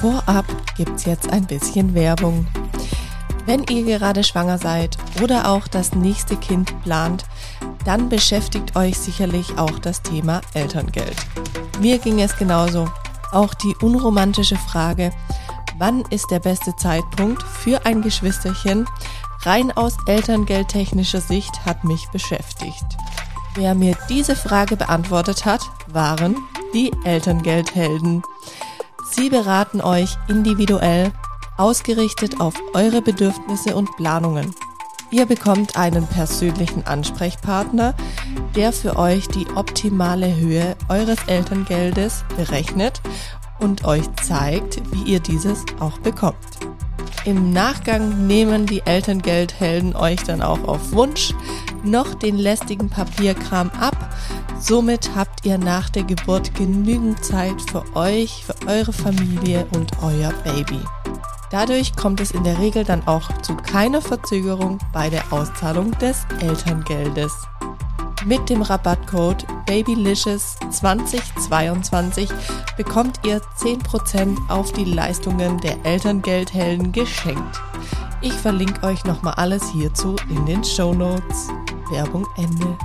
Vorab gibt's jetzt ein bisschen Werbung. Wenn ihr gerade schwanger seid oder auch das nächste Kind plant, dann beschäftigt euch sicherlich auch das Thema Elterngeld. Mir ging es genauso. Auch die unromantische Frage, wann ist der beste Zeitpunkt für ein Geschwisterchen, rein aus elterngeldtechnischer Sicht hat mich beschäftigt. Wer mir diese Frage beantwortet hat, waren die Elterngeldhelden. Sie beraten euch individuell, ausgerichtet auf eure Bedürfnisse und Planungen. Ihr bekommt einen persönlichen Ansprechpartner, der für euch die optimale Höhe eures Elterngeldes berechnet und euch zeigt, wie ihr dieses auch bekommt. Im Nachgang nehmen die Elterngeldhelden euch dann auch auf Wunsch noch den lästigen Papierkram ab. Somit habt ihr nach der Geburt genügend Zeit für euch, für eure Familie und euer Baby. Dadurch kommt es in der Regel dann auch zu keiner Verzögerung bei der Auszahlung des Elterngeldes. Mit dem Rabattcode Babylicious2022 bekommt ihr 10% auf die Leistungen der Elterngeldhelden geschenkt. Ich verlinke euch nochmal alles hierzu in den Show Notes. Werbung Ende.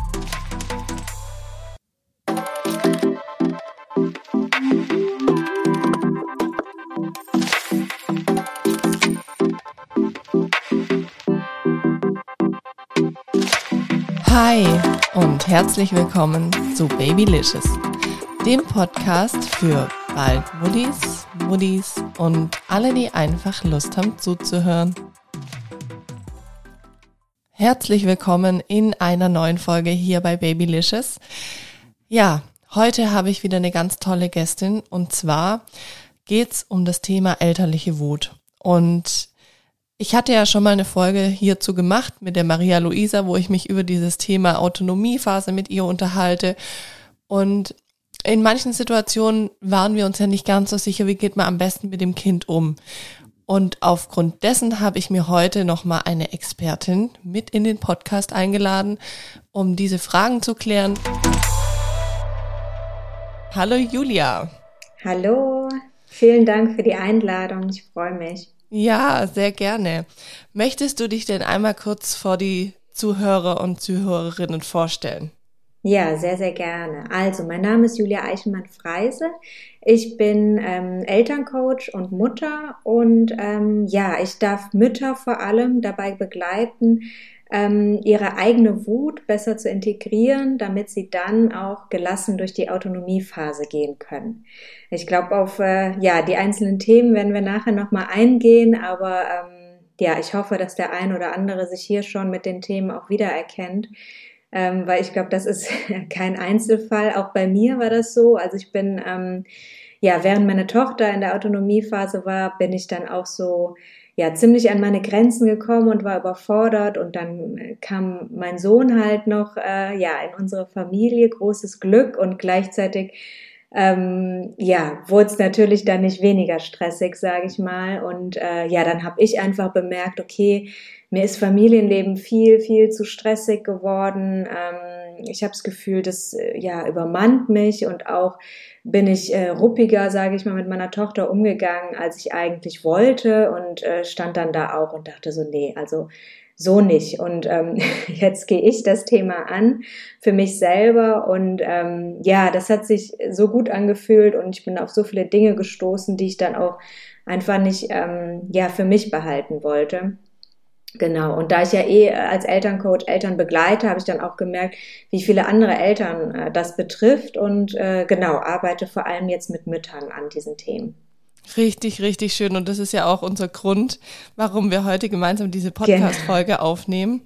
Hi und herzlich willkommen zu Babylicious, dem Podcast für bald Muddis, Muddis und alle, die einfach Lust haben zuzuhören. Herzlich willkommen in einer neuen Folge hier bei Babylicious. Ja, heute habe ich wieder eine ganz tolle Gästin und zwar geht's um das Thema elterliche Wut. Und ich hatte ja schon mal eine Folge hierzu gemacht mit der Maria Luisa, wo ich mich über dieses Thema Autonomiephase mit ihr unterhalte. Und in manchen Situationen waren wir uns ja nicht ganz so sicher, wie geht man am besten mit dem Kind um. Und aufgrund dessen habe ich mir heute nochmal eine Expertin mit in den Podcast eingeladen, um diese Fragen zu klären. Hallo Julia. Hallo, vielen Dank für die Einladung. Ich freue mich. Ja, sehr gerne. Möchtest du dich denn einmal kurz vor die Zuhörer und Zuhörerinnen vorstellen? Ja, sehr, sehr gerne. Also, mein Name ist Julia Eichelmann-Freise. Ich bin ähm, Elterncoach und Mutter und ähm, ja, ich darf Mütter vor allem dabei begleiten, ähm, ihre eigene Wut besser zu integrieren, damit sie dann auch gelassen durch die Autonomiephase gehen können. Ich glaube, auf äh, ja die einzelnen Themen werden wir nachher nochmal eingehen, aber ähm, ja, ich hoffe, dass der ein oder andere sich hier schon mit den Themen auch wiedererkennt. Ähm, weil ich glaube, das ist kein Einzelfall. Auch bei mir war das so. Also ich bin, ähm, ja, während meine Tochter in der Autonomiephase war, bin ich dann auch so ja ziemlich an meine Grenzen gekommen und war überfordert. Und dann äh, kam mein Sohn halt noch äh, ja in unsere Familie. Großes Glück. Und gleichzeitig ähm, ja wurde es natürlich dann nicht weniger stressig sage ich mal. Und äh, ja dann habe ich einfach bemerkt okay mir ist Familienleben viel viel zu stressig geworden. Ähm, ich habe das Gefühl das äh, ja übermannt mich und auch bin ich äh, ruppiger, sage ich mal, mit meiner Tochter umgegangen, als ich eigentlich wollte und äh, stand dann da auch und dachte so, nee, also so nicht. Und ähm, jetzt gehe ich das Thema an für mich selber und ähm, ja, das hat sich so gut angefühlt und ich bin auf so viele Dinge gestoßen, die ich dann auch einfach nicht ähm, ja für mich behalten wollte. Genau, und da ich ja eh als Elterncoach Eltern begleite, habe ich dann auch gemerkt, wie viele andere Eltern äh, das betrifft und äh, genau, arbeite vor allem jetzt mit Müttern an diesen Themen. Richtig, richtig schön. Und das ist ja auch unser Grund, warum wir heute gemeinsam diese. Podcast-Folge genau. aufnehmen.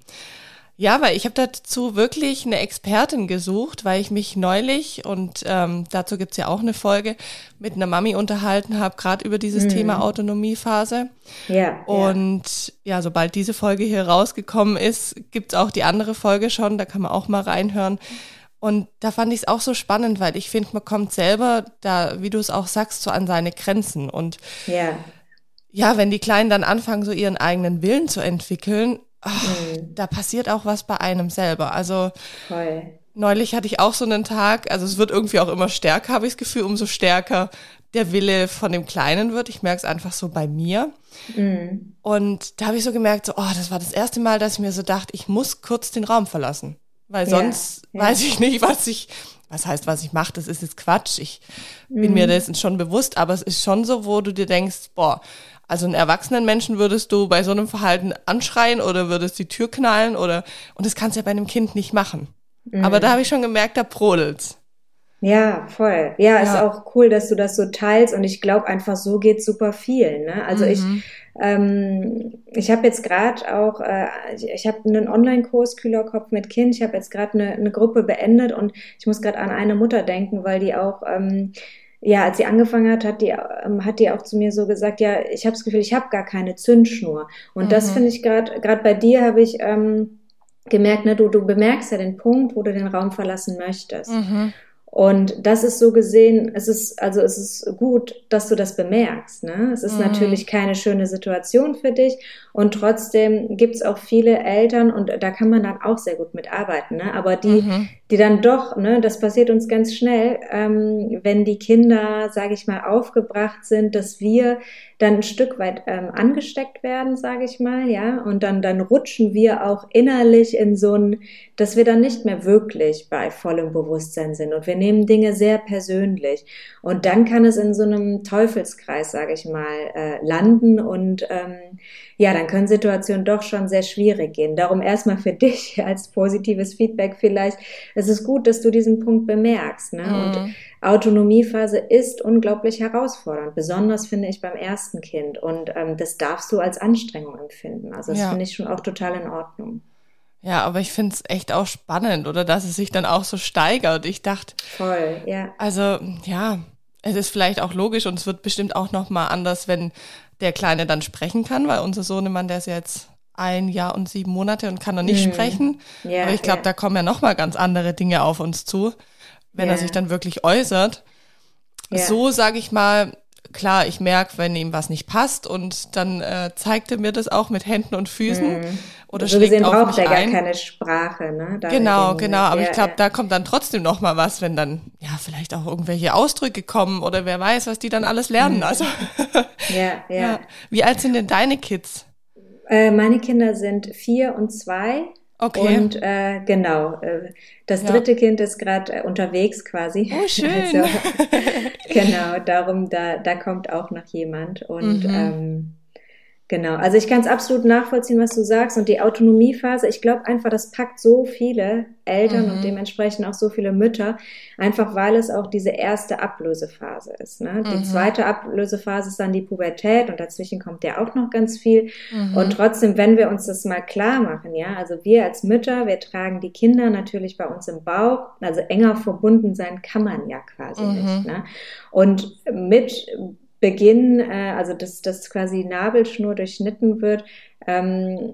Ja, weil ich habe dazu wirklich eine Expertin gesucht, weil ich mich neulich, und ähm, dazu gibt's ja auch eine Folge, mit einer Mami unterhalten habe, gerade über dieses mhm. Thema Autonomiephase. Ja. Und ja. ja, sobald diese Folge hier rausgekommen ist, gibt's auch die andere Folge schon, da kann man auch mal reinhören. Und da fand ich es auch so spannend, weil ich finde, man kommt selber da, wie du es auch sagst, so an seine Grenzen. Und ja. ja, wenn die Kleinen dann anfangen, so ihren eigenen Willen zu entwickeln, ach, mhm. da passiert auch was bei einem selber. Also Voll. neulich hatte ich auch so einen Tag, also es wird irgendwie auch immer stärker, habe ich das Gefühl, umso stärker der Wille von dem Kleinen wird. Ich merke es einfach so bei mir. Mhm. Und da habe ich so gemerkt, so, oh, das war das erste Mal, dass ich mir so dachte, ich muss kurz den Raum verlassen. Weil sonst ja, ja. weiß ich nicht, was ich, was heißt, was ich mache, das ist jetzt Quatsch. Ich mhm. bin mir mhm. dessen schon bewusst, aber es ist schon so, wo du dir denkst, boah, also einen erwachsenen Menschen würdest du bei so einem Verhalten anschreien oder würdest die Tür knallen oder, und das kannst du ja bei einem Kind nicht machen. Mhm. Aber da habe ich schon gemerkt, da brodelt's. Ja, voll. Ja, ja, ist auch cool, dass du das so teilst und ich glaube einfach, so geht super viel. Ne? Also mhm. ich, ähm, ich habe jetzt gerade auch, äh, ich, ich habe einen Online-Kurs Kühlerkopf mit Kind. Ich habe jetzt gerade eine, eine Gruppe beendet und ich muss gerade an eine Mutter denken, weil die auch ähm, ja, als sie angefangen hat, hat die, ähm, hat die auch zu mir so gesagt, ja, ich habe das Gefühl, ich habe gar keine Zündschnur. Und mhm. das finde ich gerade, gerade bei dir habe ich ähm, gemerkt, ne, du, du bemerkst ja den Punkt, wo du den Raum verlassen möchtest. Mhm. Und das ist so gesehen, es ist, also es ist gut, dass du das bemerkst. Ne? Es ist mhm. natürlich keine schöne Situation für dich und trotzdem gibt's auch viele Eltern und da kann man dann auch sehr gut mitarbeiten. Ne? Aber die, mhm. die dann doch, ne, das passiert uns ganz schnell, ähm, wenn die Kinder, sage ich mal, aufgebracht sind, dass wir dann ein Stück weit ähm, angesteckt werden, sage ich mal, ja, und dann dann rutschen wir auch innerlich in so ein, dass wir dann nicht mehr wirklich bei vollem Bewusstsein sind und wir nehmen Dinge sehr persönlich und dann kann es in so einem Teufelskreis, sage ich mal, äh, landen und ähm, ja, dann können Situationen doch schon sehr schwierig gehen. Darum erstmal für dich als positives Feedback vielleicht. Es ist gut, dass du diesen Punkt bemerkst. Ne? Mhm. Und Autonomiephase ist unglaublich herausfordernd, besonders finde ich beim ersten Kind. Und ähm, das darfst du als Anstrengung empfinden. Also das ja. finde ich schon auch total in Ordnung. Ja, aber ich finde es echt auch spannend, oder dass es sich dann auch so steigert. Ich dachte. Voll, ja. Also, ja, es ist vielleicht auch logisch und es wird bestimmt auch nochmal anders, wenn der Kleine dann sprechen kann, weil unser Sohnemann, der ist jetzt ein Jahr und sieben Monate und kann noch nicht mhm. sprechen. Ja, Aber ich glaube, ja. da kommen ja nochmal ganz andere Dinge auf uns zu, wenn ja. er sich dann wirklich äußert. So sage ich mal, klar, ich merke, wenn ihm was nicht passt und dann äh, zeigt er mir das auch mit Händen und Füßen. Mhm. Oder so schlägt gesehen auf braucht er gar keine Sprache, ne? Da genau, genau. Aber ich glaube, ja. da kommt dann trotzdem noch mal was, wenn dann ja vielleicht auch irgendwelche Ausdrücke kommen oder wer weiß, was die dann alles lernen. Mhm. Also ja, ja, ja. Wie alt sind denn deine Kids? Äh, meine Kinder sind vier und zwei. Okay. Und äh, genau, äh, das dritte ja. Kind ist gerade äh, unterwegs quasi. Oh, schön. Also, genau, darum, da, da kommt auch noch jemand. Und mhm. ähm, Genau, also ich kann es absolut nachvollziehen, was du sagst. Und die Autonomiephase, ich glaube einfach, das packt so viele Eltern mhm. und dementsprechend auch so viele Mütter, einfach weil es auch diese erste Ablösephase ist. Ne? Die mhm. zweite Ablösephase ist dann die Pubertät und dazwischen kommt ja auch noch ganz viel. Mhm. Und trotzdem, wenn wir uns das mal klar machen, ja, also wir als Mütter, wir tragen die Kinder natürlich bei uns im Bauch, also enger verbunden sein kann man ja quasi mhm. nicht. Ne? Und mit Beginn, äh, also dass, dass quasi Nabelschnur durchschnitten wird, ähm,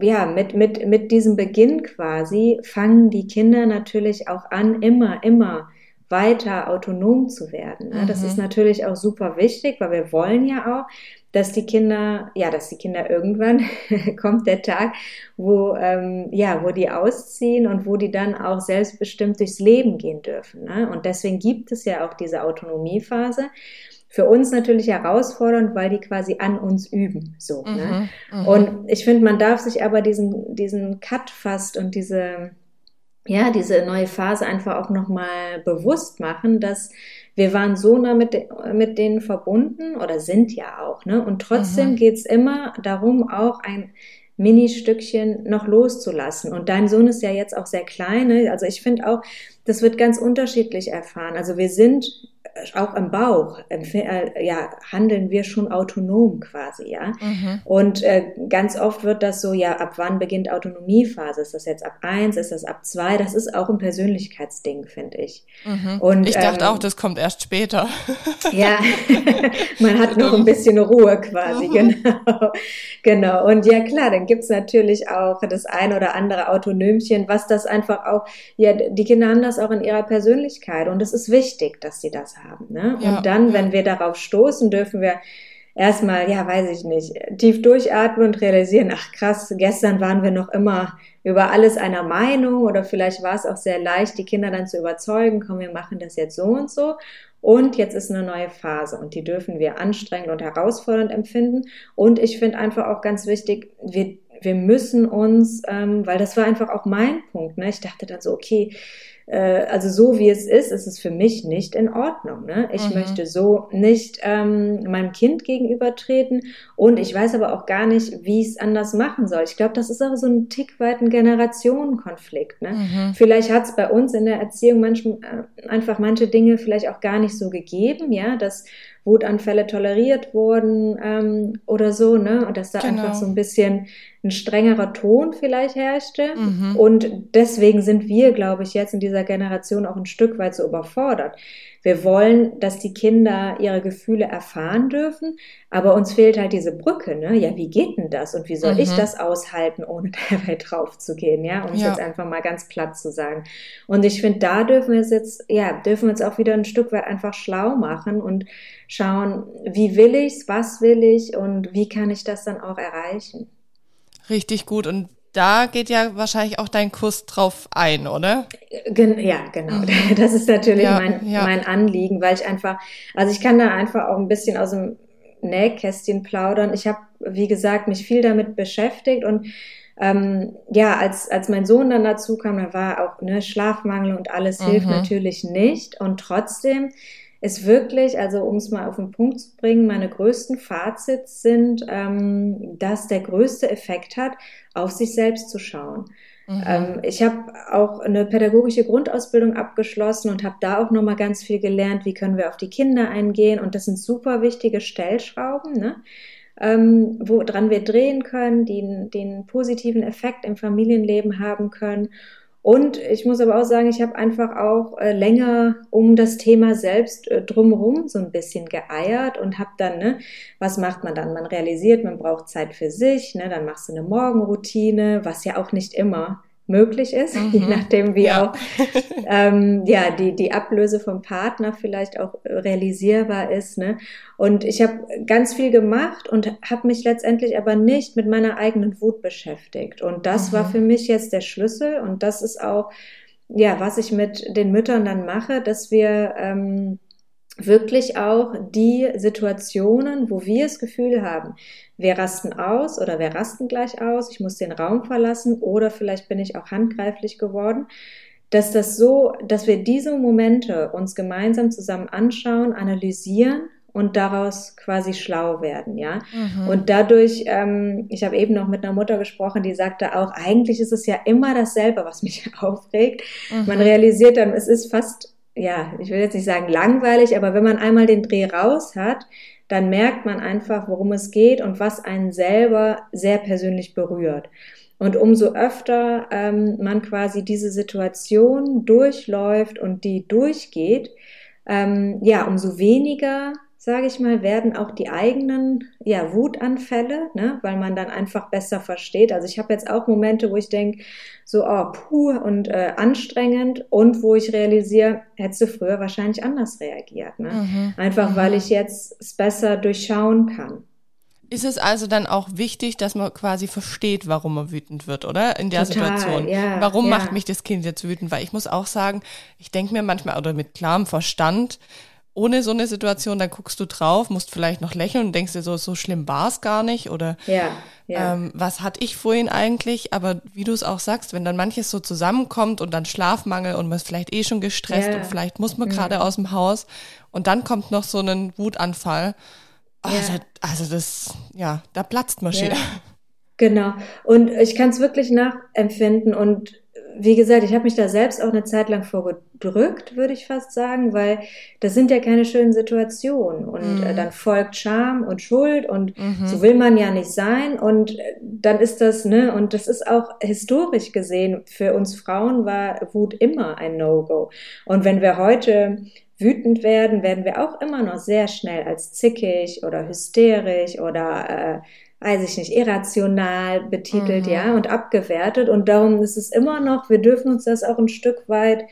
ja, mit, mit, mit diesem Beginn quasi fangen die Kinder natürlich auch an, immer, immer weiter autonom zu werden. Ne? Mhm. Das ist natürlich auch super wichtig, weil wir wollen ja auch, dass die Kinder, ja, dass die Kinder irgendwann kommt der Tag, wo ähm, ja, wo die ausziehen und wo die dann auch selbstbestimmt durchs Leben gehen dürfen. Ne? Und deswegen gibt es ja auch diese Autonomiephase für uns natürlich herausfordernd, weil die quasi an uns üben. So. Ne? Mhm, ne? Mhm. Und ich finde, man darf sich aber diesen, diesen Cut fast und diese, ja, diese neue Phase einfach auch nochmal bewusst machen, dass wir waren so nah mit, mit denen verbunden oder sind ja auch, ne? Und trotzdem mhm. geht's immer darum, auch ein Mini-Stückchen noch loszulassen. Und dein Sohn ist ja jetzt auch sehr klein. Ne? Also ich finde auch, das wird ganz unterschiedlich erfahren. Also wir sind auch im Bauch äh, ja, handeln wir schon autonom quasi, ja. Mhm. Und äh, ganz oft wird das so, ja, ab wann beginnt Autonomiephase? Ist das jetzt ab eins? Ist das ab zwei? Das ist auch ein Persönlichkeitsding, finde ich. Mhm. Und, ich dachte ähm, auch, das kommt erst später. ja, man hat noch ein bisschen Ruhe quasi, genau. genau. Und ja, klar, dann gibt's natürlich auch das ein oder andere Autonomchen, was das einfach auch, ja, die Kinder haben das auch in ihrer Persönlichkeit und es ist wichtig, dass sie das haben haben. Ne? Ja, und dann, wenn wir darauf stoßen, dürfen wir erstmal, ja, weiß ich nicht, tief durchatmen und realisieren, ach krass, gestern waren wir noch immer über alles einer Meinung oder vielleicht war es auch sehr leicht, die Kinder dann zu überzeugen, komm, wir machen das jetzt so und so. Und jetzt ist eine neue Phase und die dürfen wir anstrengend und herausfordernd empfinden. Und ich finde einfach auch ganz wichtig, wir, wir müssen uns, ähm, weil das war einfach auch mein Punkt. Ne? Ich dachte dann so, okay, äh, also so wie es ist, ist es für mich nicht in Ordnung. Ne? Ich mhm. möchte so nicht ähm, meinem Kind gegenübertreten und ich weiß aber auch gar nicht, wie ich es anders machen soll. Ich glaube, das ist auch so ein Tick weit ein Generationenkonflikt. Ne? Mhm. Vielleicht hat es bei uns in der Erziehung manchmal äh, einfach manche Dinge vielleicht auch gar nicht so gegeben, ja, dass Wutanfälle toleriert wurden ähm, oder so, ne? Und dass da genau. einfach so ein bisschen ein strengerer Ton vielleicht herrschte. Mhm. Und deswegen sind wir, glaube ich, jetzt in dieser Generation auch ein Stück weit so überfordert. Wir wollen, dass die Kinder ihre Gefühle erfahren dürfen, aber uns fehlt halt diese Brücke, ne? Ja, wie geht denn das? Und wie soll mhm. ich das aushalten, ohne dabei drauf zu gehen, ja? Um es ja. jetzt einfach mal ganz platt zu sagen. Und ich finde, da dürfen wir es jetzt, ja, dürfen wir uns auch wieder ein Stück weit einfach schlau machen und schauen, wie will ich's, was will ich und wie kann ich das dann auch erreichen. Richtig gut. Und da geht ja wahrscheinlich auch dein Kurs drauf ein, oder? Gen ja, genau. Mhm. Das ist natürlich ja, mein, ja. mein Anliegen, weil ich einfach, also ich kann da einfach auch ein bisschen aus dem Nähkästchen plaudern. Ich habe, wie gesagt, mich viel damit beschäftigt und ähm, ja, als, als mein Sohn dann dazu kam, da war auch ne, Schlafmangel und alles mhm. hilft natürlich nicht. Und trotzdem ist wirklich, also um es mal auf den Punkt zu bringen, meine größten Fazits sind, ähm, dass der größte Effekt hat, auf sich selbst zu schauen. Mhm. Ähm, ich habe auch eine pädagogische Grundausbildung abgeschlossen und habe da auch nochmal ganz viel gelernt, wie können wir auf die Kinder eingehen. Und das sind super wichtige Stellschrauben, ne? ähm, woran wir drehen können, die den positiven Effekt im Familienleben haben können. Und ich muss aber auch sagen, ich habe einfach auch äh, länger um das Thema selbst äh, drumherum so ein bisschen geeiert und habe dann, ne, was macht man dann? Man realisiert, man braucht Zeit für sich, ne, dann machst du eine Morgenroutine, was ja auch nicht immer möglich ist, mhm. je nachdem wie ja. auch ähm, ja die die Ablöse vom Partner vielleicht auch realisierbar ist. Ne? Und ich habe ganz viel gemacht und habe mich letztendlich aber nicht mit meiner eigenen Wut beschäftigt. Und das mhm. war für mich jetzt der Schlüssel und das ist auch ja was ich mit den Müttern dann mache, dass wir ähm, wirklich auch die Situationen, wo wir das Gefühl haben, wir rasten aus oder wir rasten gleich aus, ich muss den Raum verlassen oder vielleicht bin ich auch handgreiflich geworden, dass das so, dass wir diese Momente uns gemeinsam zusammen anschauen, analysieren und daraus quasi schlau werden, ja. Mhm. Und dadurch, ähm, ich habe eben noch mit einer Mutter gesprochen, die sagte auch, eigentlich ist es ja immer dasselbe, was mich aufregt. Mhm. Man realisiert dann, es ist fast ja, ich will jetzt nicht sagen langweilig, aber wenn man einmal den Dreh raus hat, dann merkt man einfach, worum es geht und was einen selber sehr persönlich berührt. Und umso öfter ähm, man quasi diese Situation durchläuft und die durchgeht, ähm, ja, umso weniger sage ich mal, werden auch die eigenen ja, Wutanfälle, ne, weil man dann einfach besser versteht. Also ich habe jetzt auch Momente, wo ich denke, so, oh, puh und äh, anstrengend und wo ich realisiere, hättest du früher wahrscheinlich anders reagiert. Ne? Mhm. Einfach weil mhm. ich jetzt es besser durchschauen kann. Ist es also dann auch wichtig, dass man quasi versteht, warum man wütend wird, oder? In der Total, Situation. Ja, warum ja. macht mich das Kind jetzt wütend? Weil ich muss auch sagen, ich denke mir manchmal, oder mit klarem Verstand, ohne so eine Situation, dann guckst du drauf, musst vielleicht noch lächeln und denkst dir so, so schlimm war es gar nicht oder ja, ja. Ähm, was hatte ich vorhin eigentlich? Aber wie du es auch sagst, wenn dann manches so zusammenkommt und dann Schlafmangel und man ist vielleicht eh schon gestresst ja. und vielleicht muss man gerade aus dem Haus und dann kommt noch so ein Wutanfall. Also, also das, ja, da platzt man schon. Genau. Und ich kann es wirklich nachempfinden und wie gesagt, ich habe mich da selbst auch eine Zeit lang vorgedrückt, würde ich fast sagen, weil das sind ja keine schönen Situationen. Und äh, mhm. dann folgt Scham und Schuld und mhm. so will man ja nicht sein. Und äh, dann ist das, ne, und das ist auch historisch gesehen, für uns Frauen war Wut immer ein No-Go. Und wenn wir heute wütend werden, werden wir auch immer noch sehr schnell als zickig oder hysterisch oder äh, weiß ich nicht, irrational betitelt, mhm. ja, und abgewertet. Und darum ist es immer noch, wir dürfen uns das auch ein Stück weit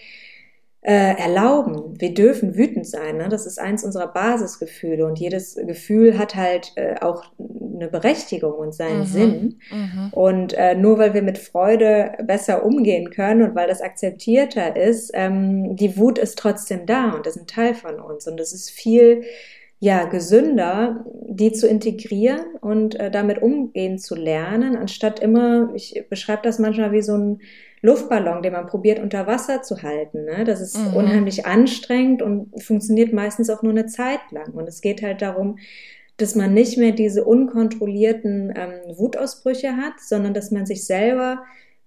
äh, erlauben. Wir dürfen wütend sein. Ne? Das ist eins unserer Basisgefühle. Und jedes Gefühl hat halt äh, auch eine Berechtigung und seinen mhm. Sinn. Mhm. Und äh, nur weil wir mit Freude besser umgehen können und weil das akzeptierter ist, ähm, die Wut ist trotzdem da und ist ein Teil von uns. Und es ist viel ja, gesünder, die zu integrieren und äh, damit umgehen zu lernen, anstatt immer, ich beschreibe das manchmal wie so ein Luftballon, den man probiert unter Wasser zu halten. Ne? Das ist mhm. unheimlich anstrengend und funktioniert meistens auch nur eine Zeit lang. Und es geht halt darum, dass man nicht mehr diese unkontrollierten ähm, Wutausbrüche hat, sondern dass man sich selber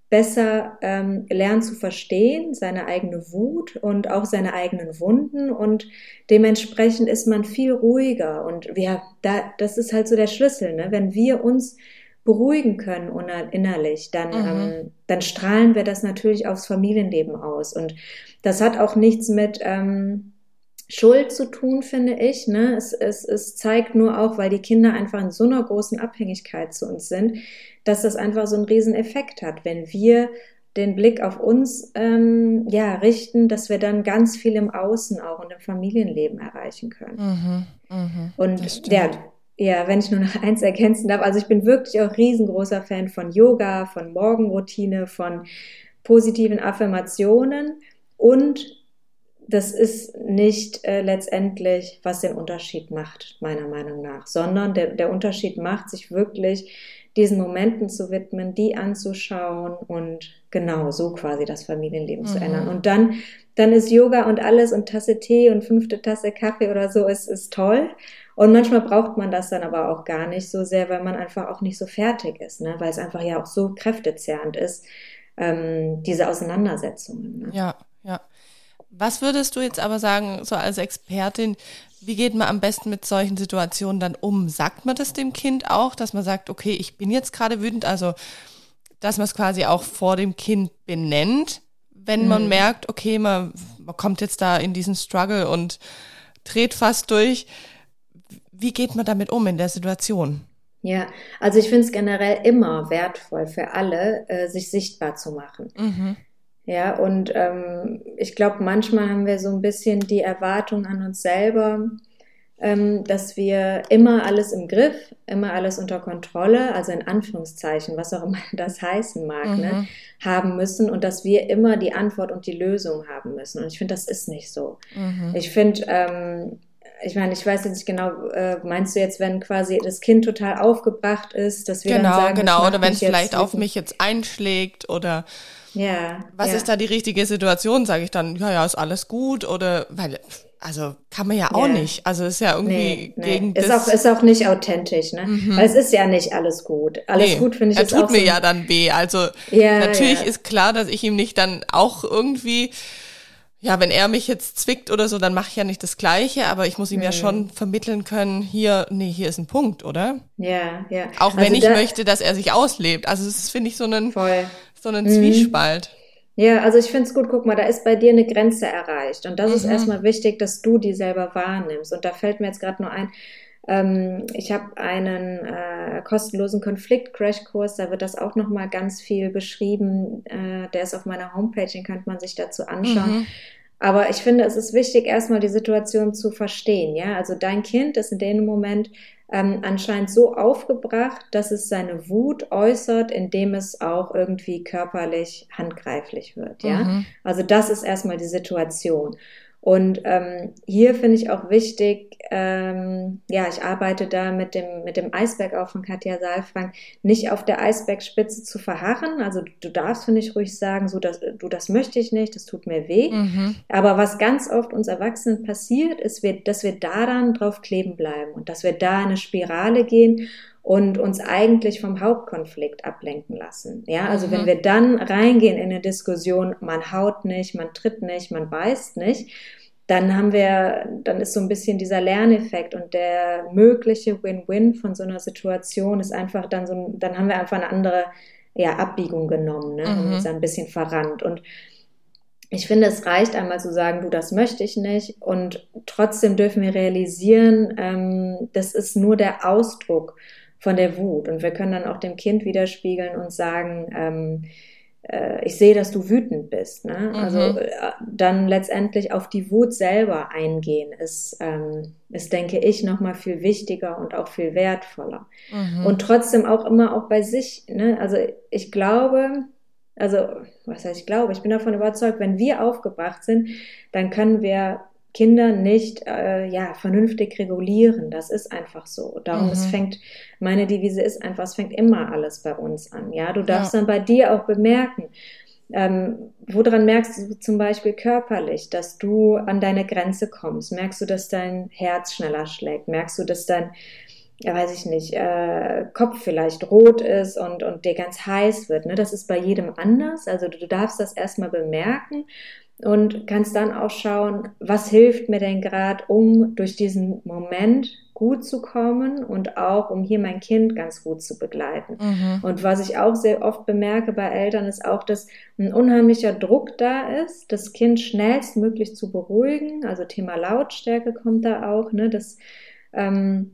besser ähm, lernt zu verstehen, seine eigene Wut und auch seine eigenen Wunden und dementsprechend ist man viel ruhiger und ja, da, das ist halt so der Schlüssel, ne? wenn wir uns beruhigen können innerlich, dann, mhm. ähm, dann strahlen wir das natürlich aufs Familienleben aus und das hat auch nichts mit ähm, Schuld zu tun, finde ich. Ne? Es, es, es zeigt nur auch, weil die Kinder einfach in so einer großen Abhängigkeit zu uns sind, dass das einfach so einen riesen Effekt hat, wenn wir den Blick auf uns ähm, ja richten, dass wir dann ganz viel im Außen auch und im Familienleben erreichen können. Mhm, mh, und ja, ja, wenn ich nur noch eins ergänzen darf, also ich bin wirklich auch riesengroßer Fan von Yoga, von Morgenroutine, von positiven Affirmationen und das ist nicht äh, letztendlich, was den Unterschied macht, meiner Meinung nach, sondern der, der Unterschied macht, sich wirklich diesen Momenten zu widmen, die anzuschauen und genau so quasi das Familienleben mhm. zu ändern. Und dann, dann ist Yoga und alles und Tasse Tee und fünfte Tasse Kaffee oder so ist, ist toll. Und manchmal braucht man das dann aber auch gar nicht so sehr, weil man einfach auch nicht so fertig ist, ne? weil es einfach ja auch so kräftezehrend ist, ähm, diese Auseinandersetzungen. Ne? Ja, ja. Was würdest du jetzt aber sagen, so als Expertin, wie geht man am besten mit solchen Situationen dann um? Sagt man das dem Kind auch, dass man sagt, okay, ich bin jetzt gerade wütend, also dass man es quasi auch vor dem Kind benennt, wenn mhm. man merkt, okay, man, man kommt jetzt da in diesen Struggle und dreht fast durch. Wie geht man damit um in der Situation? Ja, also ich finde es generell immer wertvoll für alle, äh, sich sichtbar zu machen. Mhm. Ja, und ähm, ich glaube, manchmal haben wir so ein bisschen die Erwartung an uns selber, ähm, dass wir immer alles im Griff, immer alles unter Kontrolle, also in Anführungszeichen, was auch immer das heißen mag, ne, mhm. ne, haben müssen und dass wir immer die Antwort und die Lösung haben müssen. Und ich finde, das ist nicht so. Mhm. Ich finde, ähm, ich meine, ich weiß jetzt nicht genau, äh, meinst du jetzt, wenn quasi das Kind total aufgebracht ist, dass wir genau, dann sagen, genau, oder wenn es vielleicht auf mich jetzt einschlägt oder ja. Was ja. ist da die richtige Situation? Sage ich dann, ja, ja, ist alles gut oder weil also kann man ja auch ja. nicht. Also ist ja irgendwie nee, nee. gegen ist das. Auch, ist auch nicht authentisch, ne? Mhm. Weil es ist ja nicht alles gut. Alles nee, gut finde ich. Er tut mir so ja dann weh. Also ja, natürlich ja. ist klar, dass ich ihm nicht dann auch irgendwie, ja, wenn er mich jetzt zwickt oder so, dann mache ich ja nicht das Gleiche, aber ich muss ihm mhm. ja schon vermitteln können, hier, nee, hier ist ein Punkt, oder? Ja, ja. Auch also wenn ich möchte, dass er sich auslebt. Also das finde ich so einen. Voll so einen mhm. Zwiespalt. Ja, also ich finde es gut, guck mal, da ist bei dir eine Grenze erreicht. Und das mhm. ist erstmal wichtig, dass du die selber wahrnimmst. Und da fällt mir jetzt gerade nur ein, ähm, ich habe einen äh, kostenlosen Konflikt-Crash-Kurs, da wird das auch nochmal ganz viel beschrieben. Äh, der ist auf meiner Homepage, den könnte man sich dazu anschauen. Mhm. Aber ich finde, es ist wichtig, erstmal die Situation zu verstehen. Ja, also dein Kind ist in dem Moment ähm, anscheinend so aufgebracht, dass es seine Wut äußert, indem es auch irgendwie körperlich handgreiflich wird. Ja, mhm. also das ist erstmal die Situation. Und ähm, hier finde ich auch wichtig, ähm, ja, ich arbeite da mit dem, mit dem Eisberg auch von Katja Saalfrank, nicht auf der Eisbergspitze zu verharren. Also du darfst, finde ich, ruhig sagen, so, das, du, das möchte ich nicht, das tut mir weh. Mhm. Aber was ganz oft uns Erwachsenen passiert, ist, wir, dass wir da dann drauf kleben bleiben und dass wir da in eine Spirale gehen und uns eigentlich vom Hauptkonflikt ablenken lassen. Ja, also mhm. wenn wir dann reingehen in eine Diskussion, man haut nicht, man tritt nicht, man beißt nicht, dann haben wir, dann ist so ein bisschen dieser Lerneffekt und der mögliche Win-Win von so einer Situation ist einfach dann so, dann haben wir einfach eine andere ja, Abbiegung genommen ne, mhm. und uns ein bisschen verrannt und ich finde, es reicht einmal zu sagen, du, das möchte ich nicht. Und trotzdem dürfen wir realisieren, ähm, das ist nur der Ausdruck von der Wut. Und wir können dann auch dem Kind widerspiegeln und sagen, ähm, äh, ich sehe, dass du wütend bist. Ne? Also, mhm. Also äh, dann letztendlich auf die Wut selber eingehen, ist, ähm, ist denke ich, nochmal viel wichtiger und auch viel wertvoller. Mhm. Und trotzdem auch immer auch bei sich. Ne? Also ich glaube, also was heißt ich glaube, ich bin davon überzeugt, wenn wir aufgebracht sind, dann können wir Kinder nicht äh, ja vernünftig regulieren. Das ist einfach so. Darum mhm. es fängt meine Devise ist einfach, es fängt immer alles bei uns an. Ja, du darfst ja. dann bei dir auch bemerken. Ähm, woran merkst du zum Beispiel körperlich, dass du an deine Grenze kommst? Merkst du, dass dein Herz schneller schlägt? Merkst du, dass dein ja, weiß ich nicht, äh, Kopf vielleicht rot ist und, und dir ganz heiß wird. Ne? Das ist bei jedem anders. Also du, du darfst das erstmal bemerken und kannst dann auch schauen, was hilft mir denn gerade, um durch diesen Moment gut zu kommen und auch um hier mein Kind ganz gut zu begleiten. Mhm. Und was ich auch sehr oft bemerke bei Eltern ist auch, dass ein unheimlicher Druck da ist, das Kind schnellstmöglich zu beruhigen. Also Thema Lautstärke kommt da auch, ne, dass ähm,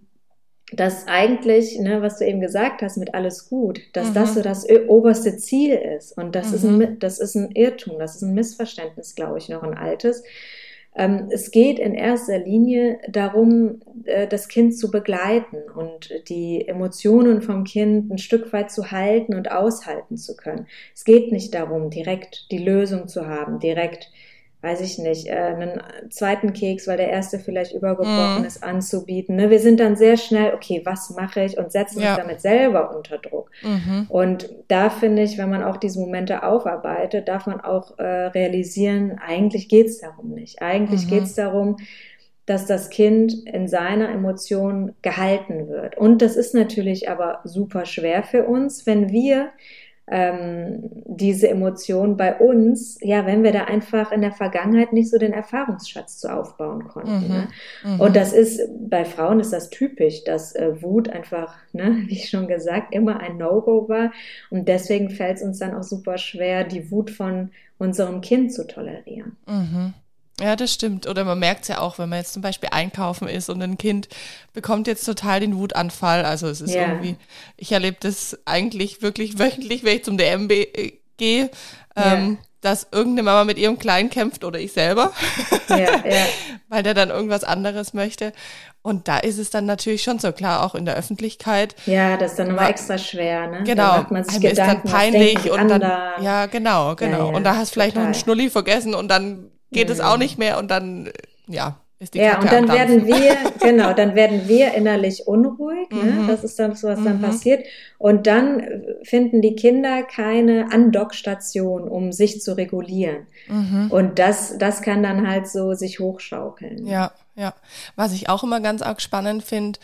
dass eigentlich, ne, was du eben gesagt hast, mit alles gut, dass mhm. das so das oberste Ziel ist. Und das, mhm. ist ein, mhm. das ist ein Irrtum, das ist ein Missverständnis, glaube ich, noch ein altes. Ähm, es geht in erster Linie darum, äh, das Kind zu begleiten und die Emotionen vom Kind ein Stück weit zu halten und aushalten zu können. Es geht nicht darum, direkt die Lösung zu haben, direkt weiß ich nicht, äh, einen zweiten Keks, weil der erste vielleicht übergebrochen mm. ist, anzubieten. Ne? Wir sind dann sehr schnell, okay, was mache ich und setzen ja. uns damit selber unter Druck. Mhm. Und da finde ich, wenn man auch diese Momente aufarbeitet, darf man auch äh, realisieren, eigentlich geht es darum nicht. Eigentlich mhm. geht es darum, dass das Kind in seiner Emotion gehalten wird. Und das ist natürlich aber super schwer für uns, wenn wir ähm, diese Emotion bei uns, ja, wenn wir da einfach in der Vergangenheit nicht so den Erfahrungsschatz zu aufbauen konnten. Mhm. Ne? Mhm. Und das ist, bei Frauen ist das typisch, dass äh, Wut einfach, ne, wie schon gesagt, immer ein No-Go war. Und deswegen fällt es uns dann auch super schwer, die Wut von unserem Kind zu tolerieren. Mhm. Ja, das stimmt. Oder man merkt es ja auch, wenn man jetzt zum Beispiel einkaufen ist und ein Kind bekommt jetzt total den Wutanfall. Also es ist ja. irgendwie, ich erlebe das eigentlich wirklich wöchentlich, wenn ich zum DMB äh, gehe, ja. ähm, dass irgendeine Mama mit ihrem Kleinen kämpft oder ich selber, ja, ja. weil der dann irgendwas anderes möchte. Und da ist es dann natürlich schon so klar, auch in der Öffentlichkeit. Ja, das ist dann nochmal extra schwer, ne? Genau. Da macht man sich Gedanken, ist dann peinlich und dann, ja, genau, genau. und da hast du vielleicht noch einen Schnulli vergessen und dann geht mhm. es auch nicht mehr und dann, ja, ist die Ja, Kacke und dann werden wir, genau, dann werden wir innerlich unruhig, ne? mhm. ne? das ist dann so, was mhm. dann passiert. Und dann finden die Kinder keine Andockstation, um sich zu regulieren. Mhm. Und das, das kann dann halt so sich hochschaukeln. Ja, ja. Was ich auch immer ganz arg spannend finde,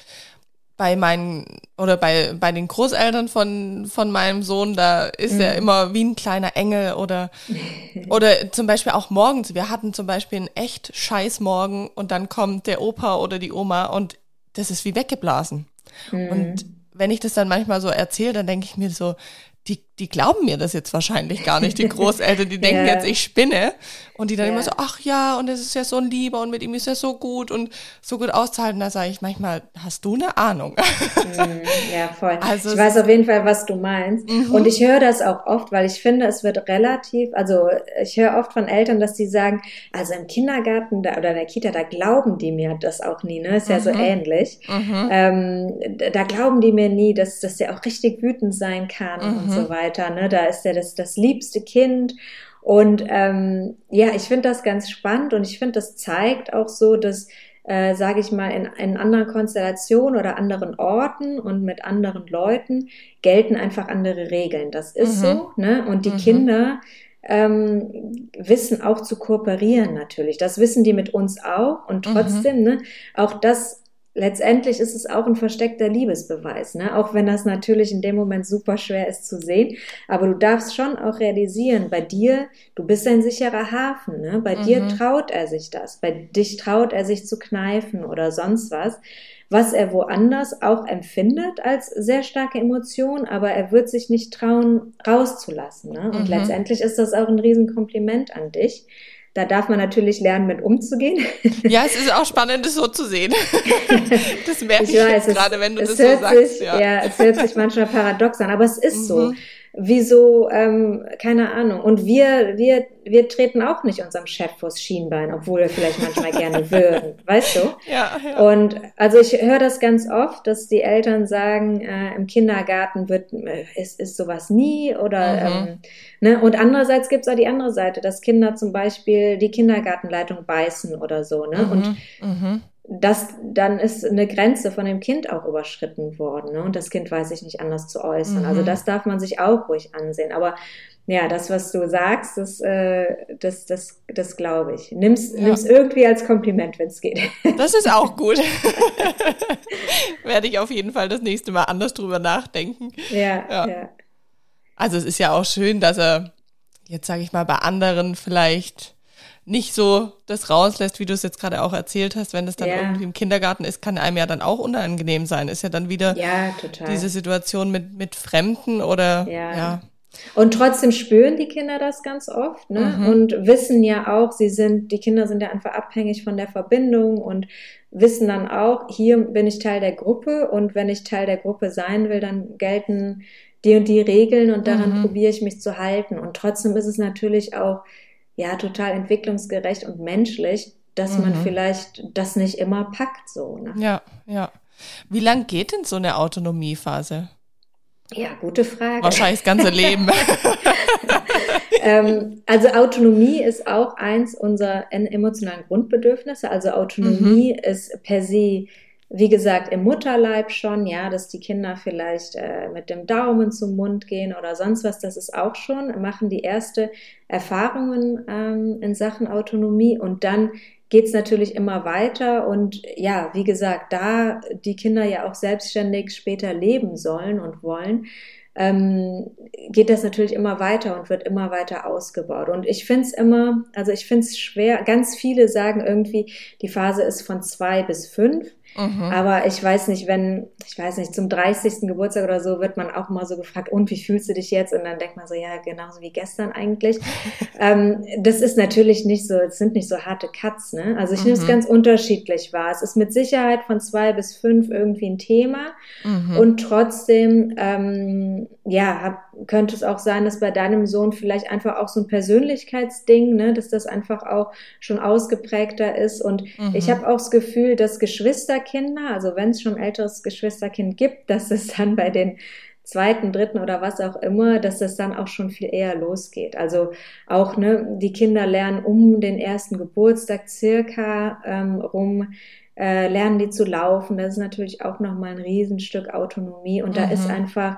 bei meinen oder bei, bei den Großeltern von, von meinem Sohn, da ist mhm. er immer wie ein kleiner Engel oder, oder zum Beispiel auch morgens. Wir hatten zum Beispiel einen echt scheiß Morgen und dann kommt der Opa oder die Oma und das ist wie weggeblasen. Mhm. Und wenn ich das dann manchmal so erzähle, dann denke ich mir so, die, die glauben mir das jetzt wahrscheinlich gar nicht, die Großeltern, die denken ja. jetzt, ich spinne. Und die dann ja. immer so, ach ja, und es ist ja so ein Lieber und mit ihm ist ja so gut und so gut auszuhalten. Da sage ich manchmal, hast du eine Ahnung? Mhm. Ja, voll. Also ich weiß auf jeden Fall, was du meinst. Mhm. Und ich höre das auch oft, weil ich finde, es wird relativ, also ich höre oft von Eltern, dass die sagen, also im Kindergarten da, oder in der Kita, da glauben die mir das auch nie, ne? Ist ja mhm. so ähnlich. Mhm. Ähm, da glauben die mir nie, dass, dass der auch richtig wütend sein kann und mhm. so weiter. Ne? Da ist er das, das liebste Kind und ähm, ja, ich finde das ganz spannend und ich finde, das zeigt auch so, dass, äh, sage ich mal, in, in anderen Konstellationen oder anderen Orten und mit anderen Leuten gelten einfach andere Regeln. Das ist mhm. so. Ne? Und die mhm. Kinder ähm, wissen auch zu kooperieren natürlich. Das wissen die mit uns auch. Und mhm. trotzdem, mhm. ne, auch das letztendlich ist es auch ein versteckter Liebesbeweis, ne? auch wenn das natürlich in dem Moment super schwer ist zu sehen. Aber du darfst schon auch realisieren, bei dir, du bist ein sicherer Hafen, ne? bei mhm. dir traut er sich das, bei dich traut er sich zu kneifen oder sonst was, was er woanders auch empfindet als sehr starke Emotion, aber er wird sich nicht trauen, rauszulassen. Ne? Und mhm. letztendlich ist das auch ein Riesenkompliment an dich da darf man natürlich lernen, mit umzugehen. Ja, es ist auch spannend, das so zu sehen. Das merke ich, ich weiß, jetzt gerade, wenn du das so sagst. Sich, ja. ja. es hört sich manchmal paradox an, aber es ist mhm. so. Wieso, ähm, keine Ahnung. Und wir, wir, wir treten auch nicht unserem Chef vors Schienbein, obwohl wir vielleicht manchmal gerne würden, weißt du? Ja, ja. Und also ich höre das ganz oft, dass die Eltern sagen, äh, im Kindergarten wird, äh, ist, ist sowas nie oder, Mhm. ähm, ne? Und andererseits gibt's auch die andere Seite, dass Kinder zum Beispiel die Kindergartenleitung beißen oder so, ne? Und Mhm. Das, dann ist eine Grenze von dem Kind auch überschritten worden. Ne? Und das Kind weiß sich nicht anders zu äußern. Mhm. Also das darf man sich auch ruhig ansehen. Aber ja, das, was du sagst, das, äh, das, das, das glaube ich. Nimm's, Ja. nimm's irgendwie als Kompliment, wenn es geht. Das ist auch gut. Werde ich auf jeden Fall das nächste Mal anders drüber nachdenken. ja, Ja. ja. Also es ist ja auch schön, dass er jetzt sage ich mal bei anderen vielleicht nicht so das rauslässt, wie du es jetzt gerade auch erzählt hast, wenn es dann Ja. irgendwie im Kindergarten ist, kann einem ja dann auch unangenehm sein. Ist ja dann wieder Ja, diese Situation mit mit Fremden oder Ja. ja. Und trotzdem spüren die Kinder das ganz oft ne? Mhm. und wissen ja auch, sie sind, die Kinder sind ja einfach abhängig von der Verbindung und wissen dann auch, hier bin ich Teil der Gruppe und wenn ich Teil der Gruppe sein will, dann gelten die und die Regeln und daran Mhm. probiere ich mich zu halten. Und trotzdem ist es natürlich auch ja total entwicklungsgerecht und menschlich, dass man Mhm. vielleicht das nicht immer packt so. Ne? Ja, ja. Wie lang geht denn so eine Autonomiephase? Ja, gute Frage. Wahrscheinlich das ganze Leben. ähm, also Autonomie ist auch eins unserer en- emotionalen Grundbedürfnisse. Also Autonomie ist per se, wie gesagt, im Mutterleib schon, ja, dass die Kinder vielleicht äh, mit dem Daumen zum Mund gehen oder sonst was. Das ist auch schon, machen die erste Erfahrungen ähm, in Sachen Autonomie und dann geht's natürlich immer weiter und ja, wie gesagt, da die Kinder ja auch selbstständig später leben sollen und wollen, ähm, geht das natürlich immer weiter und wird immer weiter ausgebaut. Und ich finde es immer, also ich finde es schwer, ganz viele sagen irgendwie, die Phase ist von zwei bis fünf. Mhm. Aber ich weiß nicht, wenn, ich weiß nicht, zum 30. Geburtstag oder so wird man auch mal so gefragt, und wie fühlst du dich jetzt? Und dann denkt man so, ja, genauso wie gestern eigentlich. ähm, das ist natürlich nicht so, es sind nicht so harte Cuts, ne? Also ich nehme es Mhm. ganz unterschiedlich wahr. Es ist mit Sicherheit von zwei bis fünf irgendwie ein Thema. Mhm. Und trotzdem, ähm, ja, hab, könnte es auch sein, dass bei deinem Sohn vielleicht einfach auch so ein Persönlichkeitsding, ne, dass das einfach auch schon ausgeprägter ist. Und Mhm. ich habe auch das Gefühl, dass Geschwisterkinder, also wenn es schon ein älteres Geschwisterkind gibt, dass es dann bei den zweiten, dritten oder was auch immer, dass das dann auch schon viel eher losgeht. Also auch, ne, die Kinder lernen um den ersten Geburtstag circa ähm, rum, äh, lernen die zu laufen. Das ist natürlich auch nochmal ein Riesenstück Autonomie und da Mhm. ist einfach,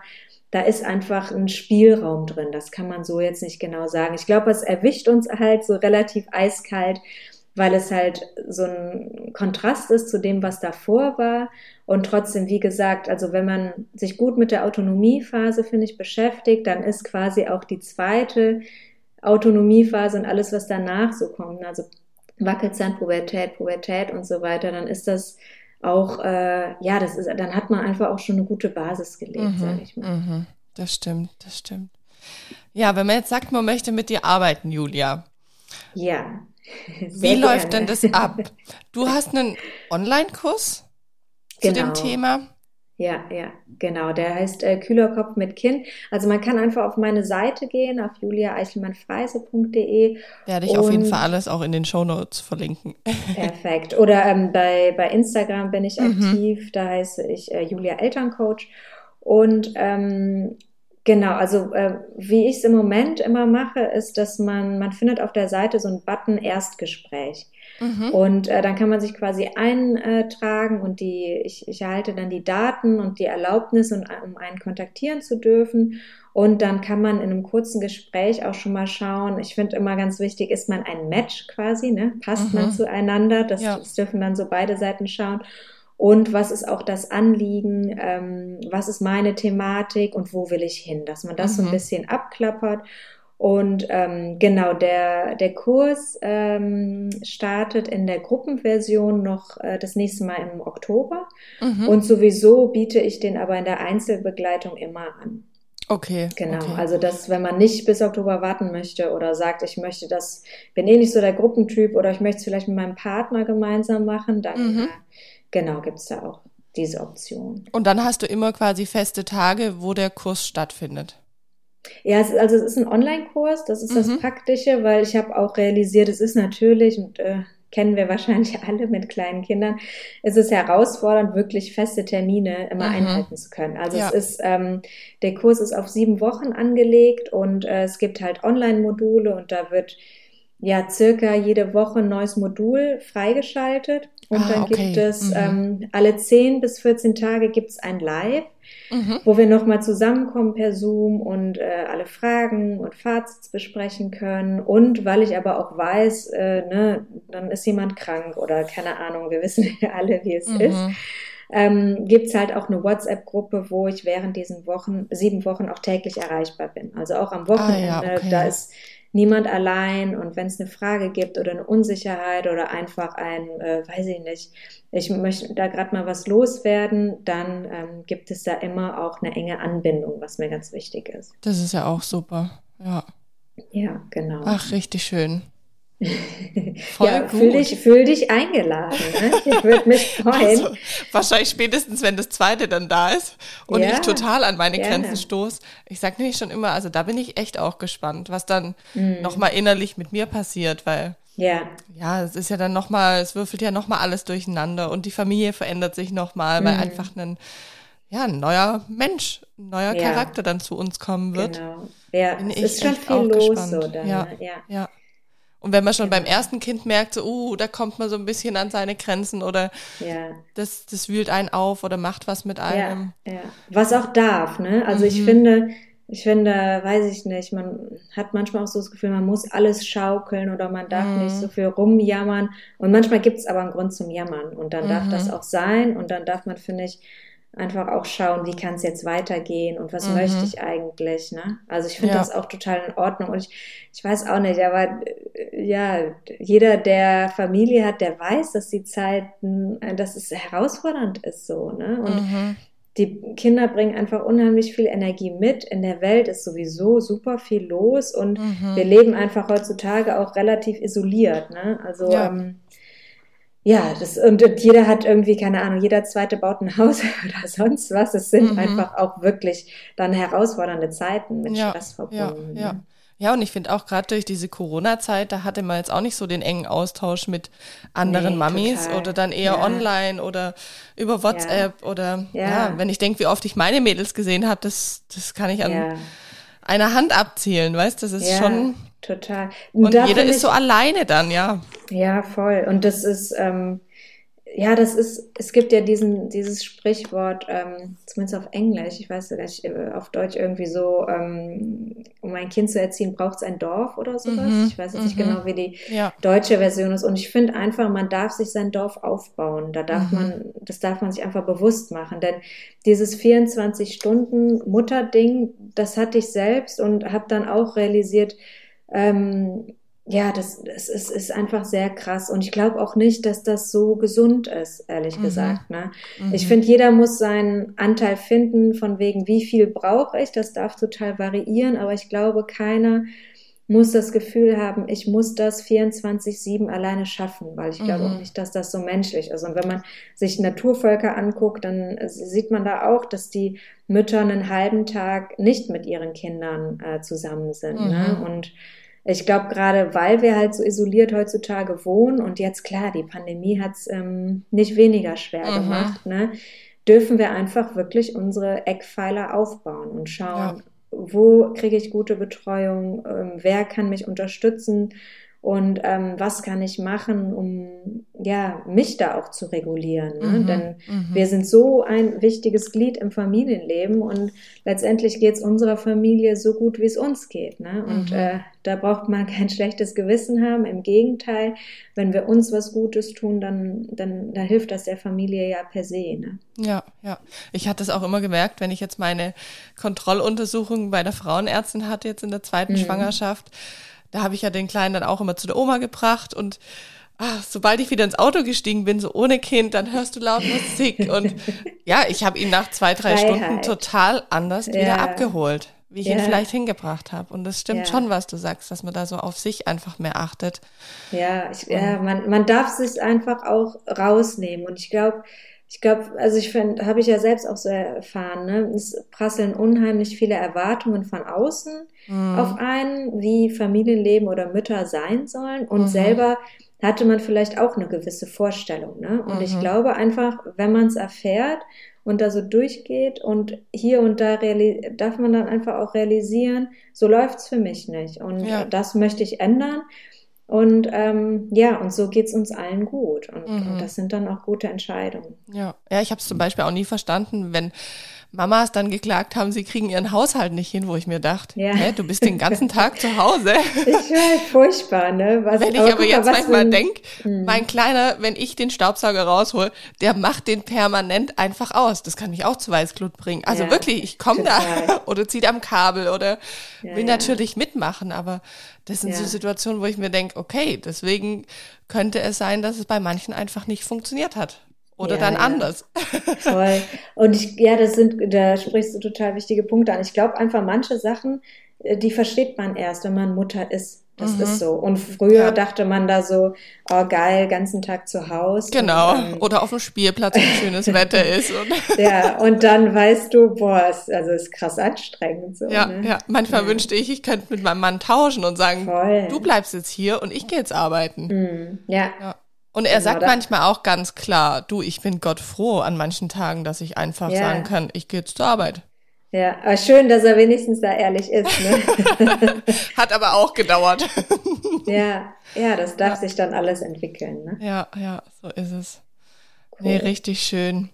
da ist einfach ein Spielraum drin. Das kann man so jetzt nicht genau sagen. Ich glaube, es erwischt uns halt so relativ eiskalt, weil es halt so ein Kontrast ist zu dem, was davor war. Und trotzdem, wie gesagt, also wenn man sich gut mit der Autonomiephase, finde ich, beschäftigt, dann ist quasi auch die zweite Autonomiephase und alles, was danach so kommt, also Wackelzahn, Pubertät, Pubertät und so weiter, dann ist das auch, äh, ja, das ist, dann hat man einfach auch schon eine gute Basis gelegt, sage ich mal. Mhm. Das stimmt, das stimmt. Ja, wenn man jetzt sagt, man möchte mit dir arbeiten, Julia, Ja. wie Sehr läuft gerne. denn das ab? Du hast einen Online-Kurs zu dem Genau. Thema? Ja, ja, genau. Der heißt äh, Kühler Kopf mit Kind. Also man kann einfach auf meine Seite gehen, auf juliaeichelmannfreise.de. Werde ich auf jeden Fall alles auch in den Shownotes verlinken. Perfekt. Oder ähm, bei, bei Instagram bin ich Mhm. aktiv, da heiße ich äh, Julia Elterncoach. Und ähm, genau, also äh, wie ich es im Moment immer mache, ist, dass man, man findet auf der Seite so einen Button Erstgespräch. Mhm. Und äh, dann kann man sich quasi eintragen und die, ich, ich erhalte dann die Daten und die Erlaubnis, um einen kontaktieren zu dürfen. Und dann kann man in einem kurzen Gespräch auch schon mal schauen. Ich finde immer ganz wichtig, ist man ein Match quasi, ne? Passt Mhm. man zueinander? Das, Ja. das dürfen dann so beide Seiten schauen. Und was ist auch das Anliegen? Ähm, was ist meine Thematik und wo will ich hin? Dass man das so ein Mhm. bisschen abklappert. Und ähm, genau, der, der Kurs ähm, startet in der Gruppenversion noch äh, das nächste Mal im Oktober. Mhm. Und sowieso biete ich den aber in der Einzelbegleitung immer an. okay. Genau. Okay. Also, dass, wenn man nicht bis Oktober warten möchte oder sagt, ich möchte das, bin eh nicht so der Gruppentyp oder ich möchte es vielleicht mit meinem Partner gemeinsam machen, dann Mhm. Genau gibt's da auch diese Option. Und dann hast du immer quasi feste Tage, wo der Kurs stattfindet. Ja, es, also es ist ein Online-Kurs, das ist mhm. das Praktische, weil ich habe auch realisiert, es ist natürlich, und äh, kennen wir wahrscheinlich alle mit kleinen Kindern, es ist herausfordernd, wirklich feste Termine immer mhm. einhalten zu können. Also ja. es ist, ähm, der Kurs ist auf sieben Wochen angelegt und äh, es gibt halt Online-Module und da wird ja circa jede Woche ein neues Modul freigeschaltet. Und ah, dann okay. gibt es mhm. ähm, alle 10 bis 14 Tage gibt es ein Live, mhm. wo wir nochmal zusammenkommen per Zoom und äh, alle Fragen und Fazits besprechen können. Und weil ich aber auch weiß, äh, ne, dann ist jemand krank oder keine Ahnung, wir wissen ja alle, wie es mhm. ist. Ähm, gibt halt auch eine WhatsApp-Gruppe, wo ich während diesen Wochen, sieben Wochen auch täglich erreichbar bin. Also auch am Wochenende, ah, ja, okay. da ist niemand allein und wenn es eine Frage gibt oder eine Unsicherheit oder einfach ein, äh, weiß ich nicht, ich möchte da gerade mal was loswerden, dann ähm, gibt es da immer auch eine enge Anbindung, was mir ganz wichtig ist. Das ist ja auch super, ja. Ja, genau. Ach, richtig schön. Voll ja, gut. Fühl dich, fühl dich eingeladen. Ne? Ich würde mich freuen. Also, wahrscheinlich spätestens, wenn das zweite dann da ist und ja, ich total an meine gerne. Grenzen stoße. Ich sage nämlich schon immer, also da bin ich echt auch gespannt, was dann mhm. nochmal innerlich mit mir passiert, weil ja. Ja, es ist ja dann nochmal, es würfelt ja nochmal alles durcheinander und die Familie verändert sich nochmal, mhm. weil einfach ein, ja, ein neuer Mensch, ein neuer ja. Charakter dann zu uns kommen wird. Genau. Ja, bin es ist schon viel los gespannt. so dann. Ja, ja. ja. Und wenn man schon beim ersten Kind merkt, so, uh, da kommt man so ein bisschen an seine Grenzen oder ja. das, das wühlt einen auf oder macht was mit einem. Ja, ja. Was auch darf, ne? Also mhm. ich finde, ich finde, weiß ich nicht, man hat manchmal auch so das Gefühl, man muss alles schaukeln oder man darf mhm. nicht so viel rumjammern. Und manchmal gibt es aber einen Grund zum Jammern und dann mhm. darf das auch sein und dann darf man, finde ich, einfach auch schauen, wie kann es jetzt weitergehen und was mhm. möchte ich eigentlich. Ne? Also ich finde ja. das auch total in Ordnung und ich, ich weiß auch nicht, aber äh, ja, jeder, der Familie hat, der weiß, dass die Zeiten, äh, dass es herausfordernd ist so. Ne? Und mhm. die Kinder bringen einfach unheimlich viel Energie mit. In der Welt ist sowieso super viel los und mhm. wir leben einfach heutzutage auch relativ isoliert. Ne? Also ja. ähm, ja, das, und, und, jeder hat irgendwie, keine Ahnung, jeder zweite baut ein Haus oder sonst was. Es sind mhm. einfach auch wirklich dann herausfordernde Zeiten mit ja, Stress verbunden. Ja, ja. ja, und ich finde auch gerade durch diese Corona-Zeit, da hatte man jetzt auch nicht so den engen Austausch mit anderen nee, Mamis total. oder dann eher ja. online oder über WhatsApp oder ja, wenn ich denke, wie oft ich meine Mädels gesehen habe, das, das kann ich an einer Hand abzählen, weißt, das ist schon total. Und, und jeder ist ich, so alleine dann, ja. Ja, voll. Und das ist, ähm, ja, das ist, es gibt ja diesen, dieses Sprichwort, ähm, zumindest auf Englisch, ich weiß nicht, äh, auf Deutsch irgendwie so, ähm, um ein Kind zu erziehen, braucht es ein Dorf oder sowas. Mhm, ich weiß jetzt nicht mhm. genau, wie die ja. deutsche Version ist. Und ich finde einfach, man darf sich sein Dorf aufbauen. Da darf mhm. man, das darf man sich einfach bewusst machen. Denn dieses 24 Stunden Mutterding, das hatte ich selbst und habe dann auch realisiert, ähm, ja, das, das ist, ist einfach sehr krass. Und ich glaube auch nicht, dass das so gesund ist, ehrlich mhm. gesagt. Ne? Mhm. Ich finde, jeder muss seinen Anteil finden, von wegen, wie viel brauche ich. Das darf total variieren, aber ich glaube, keiner muss das Gefühl haben, ich muss das 24-7 alleine schaffen, weil ich glaube auch mhm. nicht, dass das so menschlich ist. Und wenn man sich Naturvölker anguckt, dann sieht man da auch, dass die Mütter einen halben Tag nicht mit ihren Kindern äh, zusammen sind. Ne? Mhm. Und ich glaube, gerade weil wir halt so isoliert heutzutage wohnen und jetzt klar, die Pandemie hat es ähm, nicht weniger schwer mhm. gemacht, ne, dürfen wir einfach wirklich unsere Eckpfeiler aufbauen und schauen, ja. wo kriege ich gute Betreuung, ähm, wer kann mich unterstützen, und ähm, was kann ich machen, um ja mich da auch zu regulieren. Ne? Mhm, Denn mhm. wir sind so ein wichtiges Glied im Familienleben und letztendlich geht es unserer Familie so gut, wie es uns geht. Ne? Und mhm. äh, da braucht man kein schlechtes Gewissen haben. Im Gegenteil, wenn wir uns was Gutes tun, dann, dann, dann hilft das der Familie ja per se. Ne? Ja, ja. Ich hatte es auch immer gemerkt, wenn ich jetzt meine Kontrolluntersuchung bei der Frauenärztin hatte, jetzt in der zweiten mhm. Schwangerschaft da habe ich ja den Kleinen dann auch immer zu der Oma gebracht und ach, sobald ich wieder ins Auto gestiegen bin, so ohne Kind, dann hörst du laut Musik und ja, ich habe ihn nach zwei, drei Freiheit. Stunden total anders ja. wieder abgeholt, wie ich ja. ihn vielleicht hingebracht habe. Und das stimmt ja. schon, was du sagst, dass man da so auf sich einfach mehr achtet. Ja, ich, ja man, man darf sich einfach auch rausnehmen und ich glaube, ich glaube, also ich finde, habe ich ja selbst auch so erfahren, ne? es prasseln unheimlich viele Erwartungen von außen mhm. auf einen, wie Familienleben oder Mütter sein sollen und mhm. selber hatte man vielleicht auch eine gewisse Vorstellung. Ne? Und mhm. ich glaube einfach, wenn man es erfährt und da so durchgeht und hier und da darf man dann einfach auch realisieren, so läuft's für mich nicht. Und ja. das möchte ich ändern. Und ähm, ja, und so geht's uns allen gut. Und, mhm. und, das sind dann auch gute Entscheidungen. Ja, ja ich habe es zum Beispiel auch nie verstanden, wenn Mamas dann geklagt haben, sie kriegen ihren Haushalt nicht hin, wo ich mir dachte, ja. hä, du bist den ganzen Tag zu Hause. Ich weiß, furchtbar, ne? Was, wenn ich aber, aber jetzt mal, manchmal denke, hm. mein Kleiner, wenn ich den Staubsauger raushol, der macht den permanent einfach aus. Das kann mich auch zu Weißglut bringen. Also ja, wirklich, ich komme da oder zieht am Kabel oder ja, will natürlich mitmachen, aber das sind so Situationen, wo ich mir denke, okay, deswegen könnte es sein, dass es bei manchen einfach nicht funktioniert hat. Oder ja, dann ja. anders. Voll. Und ich, ja, das sind, da sprichst du total wichtige Punkte an. Ich glaube einfach, manche Sachen, äh, die versteht man erst, wenn man Mutter ist. Das mhm. ist so. Und früher ja. dachte man da so, oh geil, ganzen Tag zu Hause. Genau. Und, ähm, Oder auf dem Spielplatz, wenn schönes Wetter ist. Und ja, und dann weißt du, boah, es, also ist krass anstrengend. So, ja, ne? ja. Manchmal ja. wünschte ich, ich könnte mit meinem Mann tauschen und sagen, Voll. du bleibst jetzt hier und ich gehe jetzt arbeiten. Mhm. Ja. ja. Und er sagt manchmal auch ganz klar, du, ich bin Gott froh an manchen Tagen, dass ich einfach ja. sagen kann, ich gehe jetzt zur Arbeit. Ja, aber schön, dass er wenigstens da ehrlich ist. Ne? Hat aber auch gedauert. ja, ja, das darf ja. sich dann alles entwickeln. Ne? Ja, ja, so ist es. Cool. Nee, richtig schön.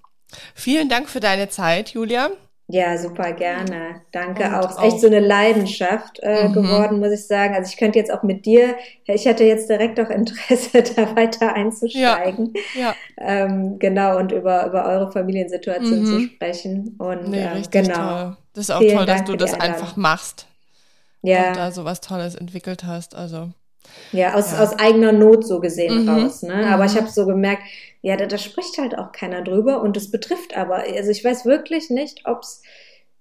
Vielen Dank für deine Zeit, Julia. Ja, super gerne. Danke und auch. Ist echt so eine Leidenschaft äh, mhm. geworden, muss ich sagen. Also ich könnte jetzt auch mit dir, ich hätte jetzt direkt auch Interesse, da weiter einzusteigen. Ja. ja. Ähm, genau, und über, über eure Familiensituation mhm. zu sprechen. Und nee, ähm, genau. Toll. Das ist auch Vielen toll, dass Dank du das einfach machst. Ja. Und da so was Tolles entwickelt hast. Also. Ja, aus, ja. aus eigener Not so gesehen mhm. raus. Ne? Aber ich mhm. habe so gemerkt, ja, da, da spricht halt auch keiner drüber und es betrifft aber, also ich weiß wirklich nicht, ob es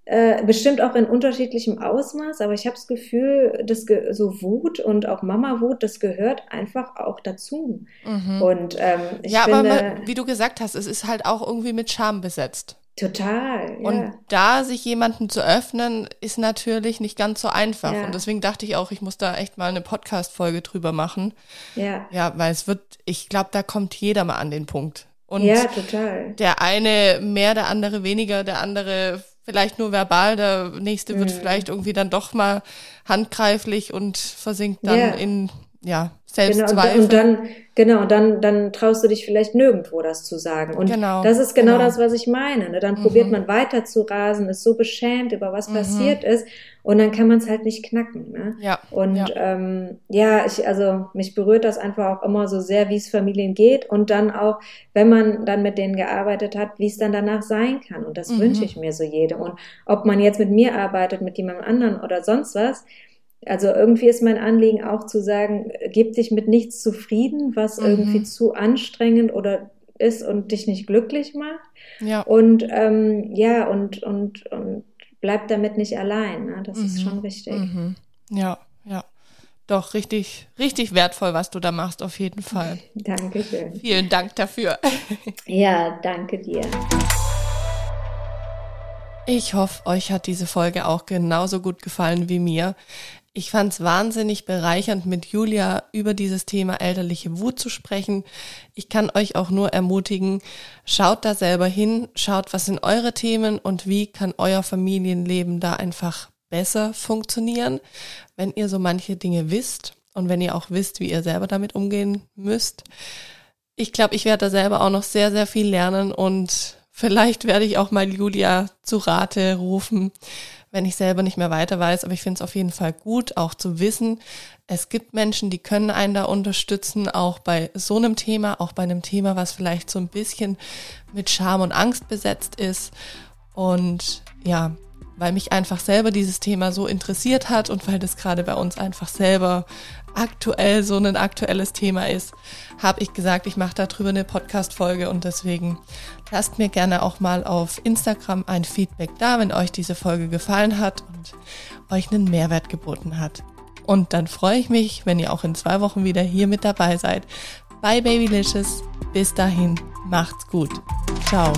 äh, bestimmt auch in unterschiedlichem Ausmaß, aber ich habe das Gefühl, dass so Wut und auch Mama-Wut, das gehört einfach auch dazu. Mhm. Und ähm, ich ja, finde, aber wie du gesagt hast, es ist halt auch irgendwie mit Scham besetzt. Total. Ja. Und da sich jemanden zu öffnen, ist natürlich nicht ganz so einfach. Ja. Und deswegen dachte ich auch, ich muss da echt mal eine Podcast-Folge drüber machen. Ja. Ja, weil es wird, ich glaube, da kommt jeder mal an den Punkt. Und ja, total. Der eine mehr, der andere weniger, der andere vielleicht nur verbal, der nächste mhm. wird vielleicht irgendwie dann doch mal handgreiflich und versinkt dann ja. in ja, Selbstzweifel. Genau, und, dann, genau, und dann, dann traust du dich vielleicht nirgendwo das zu sagen. Und genau, das ist genau, genau. das, was ich meine. Ne? Dann mhm. probiert man weiter zu rasen, ist so beschämt über was mhm. passiert ist und dann kann man es halt nicht knacken. Ne? Ja. Und ja. Ähm, ja, ich, also mich berührt das einfach auch immer so sehr, wie es Familien geht und dann auch, wenn man dann mit denen gearbeitet hat, wie es dann danach sein kann. Und das mhm. wünsche ich mir so jedem. Und ob man jetzt mit mir arbeitet, mit jemandem anderen oder sonst was, also irgendwie ist mein Anliegen auch zu sagen, gib dich mit nichts zufrieden, was mhm. irgendwie zu anstrengend oder ist und dich nicht glücklich macht. Ja. Und ähm, ja, und, und, und bleib damit nicht allein. Ne? Das mhm. ist schon wichtig. Mhm. Ja, ja. Doch, richtig, richtig wertvoll, was du da machst, auf jeden Fall. Dankeschön. Vielen Dank dafür. ja, danke dir. Ich hoffe, euch hat diese Folge auch genauso gut gefallen wie mir. Ich fand es wahnsinnig bereichernd, mit Julia über dieses Thema elterliche Wut zu sprechen. Ich kann euch auch nur ermutigen, schaut da selber hin, schaut, was sind eure Themen und wie kann euer Familienleben da einfach besser funktionieren, wenn ihr so manche Dinge wisst und wenn ihr auch wisst, wie ihr selber damit umgehen müsst. Ich glaube, ich werde da selber auch noch sehr, sehr viel lernen und vielleicht werde ich auch mal Julia zu Rate rufen wenn ich selber nicht mehr weiter weiß. Aber ich finde es auf jeden Fall gut, auch zu wissen, es gibt Menschen, die können einen da unterstützen, auch bei so einem Thema, auch bei einem Thema, was vielleicht so ein bisschen mit Scham und Angst besetzt ist. Und ja, weil mich einfach selber dieses Thema so interessiert hat und weil das gerade bei uns einfach selber aktuell so ein aktuelles Thema ist, habe ich gesagt, ich mache darüber eine Podcast-Folge und deswegen lasst mir gerne auch mal auf Instagram ein Feedback da, wenn euch diese Folge gefallen hat und euch einen Mehrwert geboten hat. Und dann freue ich mich, wenn ihr auch in zwei Wochen wieder hier mit dabei seid bei Babylicious. Bis dahin, macht's gut. Ciao.